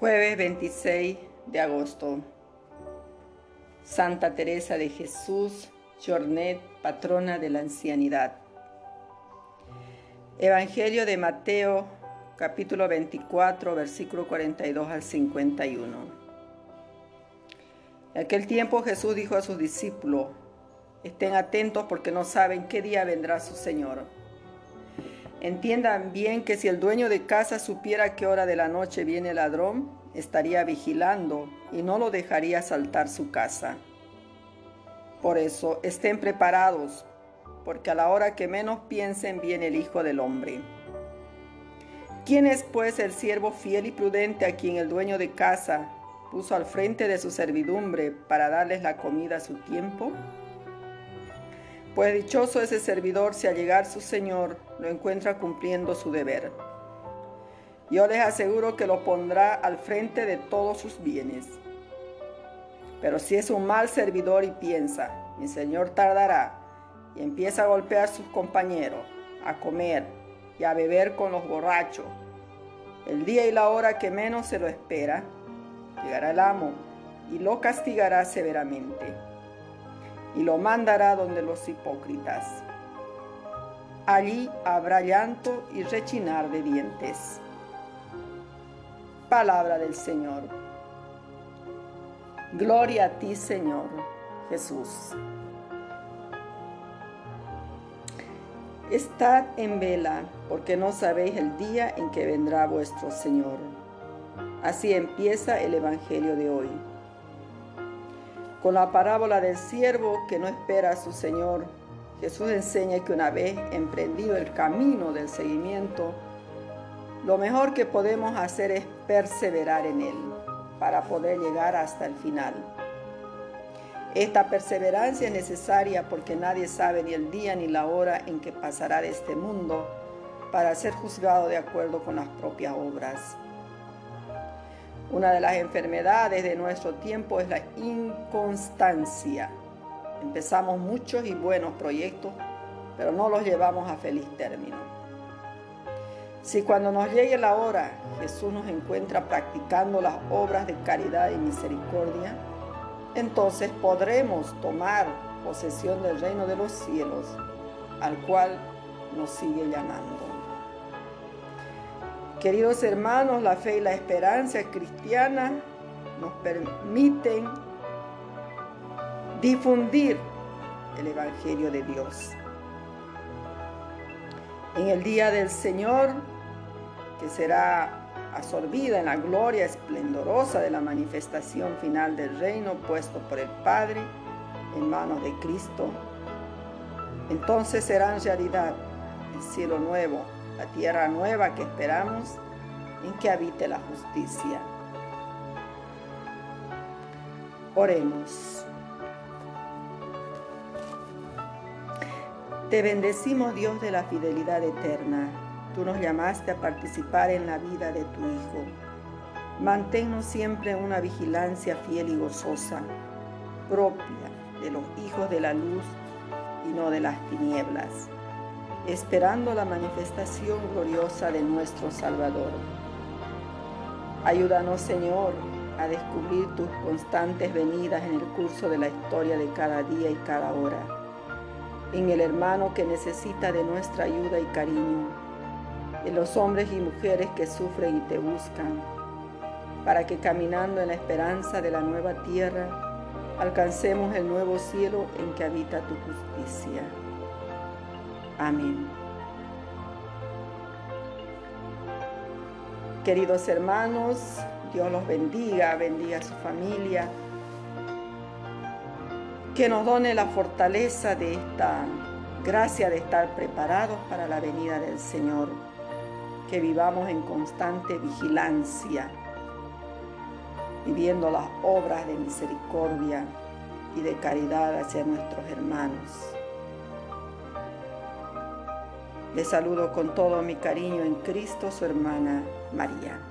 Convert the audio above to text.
Jueves 26 de agosto. Santa Teresa de Jesús, Jornet, patrona de la ancianidad. Evangelio de Mateo, capítulo 24, versículo 42 al 51. En aquel tiempo Jesús dijo a sus discípulos, estén atentos porque no saben qué día vendrá su Señor. Entiendan bien que si el dueño de casa supiera qué hora de la noche viene el ladrón, estaría vigilando y no lo dejaría saltar su casa. Por eso estén preparados, porque a la hora que menos piensen viene el Hijo del Hombre. ¿Quién es pues el siervo fiel y prudente a quien el dueño de casa puso al frente de su servidumbre para darles la comida a su tiempo? Pues dichoso ese servidor si al llegar su Señor lo encuentra cumpliendo su deber. Yo les aseguro que lo pondrá al frente de todos sus bienes. Pero si es un mal servidor y piensa, mi Señor tardará, y empieza a golpear a sus compañeros, a comer y a beber con los borrachos, el día y la hora que menos se lo espera, llegará el amo y lo castigará severamente y lo mandará donde los hipócritas. Allí habrá llanto y rechinar de dientes. Palabra del Señor. Gloria a ti, Señor Jesús. Estad en vela, porque no sabéis el día en que vendrá vuestro Señor. Así empieza el Evangelio de hoy con la parábola del siervo que no espera a su Señor, Jesús enseña que una vez emprendido el camino del seguimiento, lo mejor que podemos hacer es perseverar en él para poder llegar hasta el final. Esta perseverancia es necesaria porque nadie sabe ni el día ni la hora en que pasará de este mundo para ser juzgado de acuerdo con las propias obras. Una de las enfermedades de nuestro tiempo es la inconstancia. Empezamos muchos y buenos proyectos, pero no los llevamos a feliz término. Si cuando nos llegue la hora Jesús nos encuentra practicando las obras de caridad y misericordia, entonces podremos tomar posesión del reino de los cielos, al cual nos sigue llamando. Queridos hermanos, la fe y la esperanza cristiana nos permiten difundir el Evangelio de Dios. En el día del Señor, que será absorbida en la gloria esplendorosa de la manifestación final del reino puesto por el Padre en manos de Cristo, entonces será en realidad el cielo nuevo la tierra nueva que esperamos, en que habite la justicia. Oremos. Te bendecimos Dios de la fidelidad eterna. Tú nos llamaste a participar en la vida de tu Hijo. Manténnos siempre una vigilancia fiel y gozosa, propia de los hijos de la luz y no de las tinieblas esperando la manifestación gloriosa de nuestro Salvador. Ayúdanos, Señor, a descubrir tus constantes venidas en el curso de la historia de cada día y cada hora, en el hermano que necesita de nuestra ayuda y cariño, en los hombres y mujeres que sufren y te buscan, para que caminando en la esperanza de la nueva tierra, alcancemos el nuevo cielo en que habita tu justicia. Amén. Queridos hermanos, Dios los bendiga, bendiga a su familia. Que nos done la fortaleza de esta gracia de estar preparados para la venida del Señor. Que vivamos en constante vigilancia, viviendo las obras de misericordia y de caridad hacia nuestros hermanos. Les saludo con todo mi cariño en Cristo, su hermana María.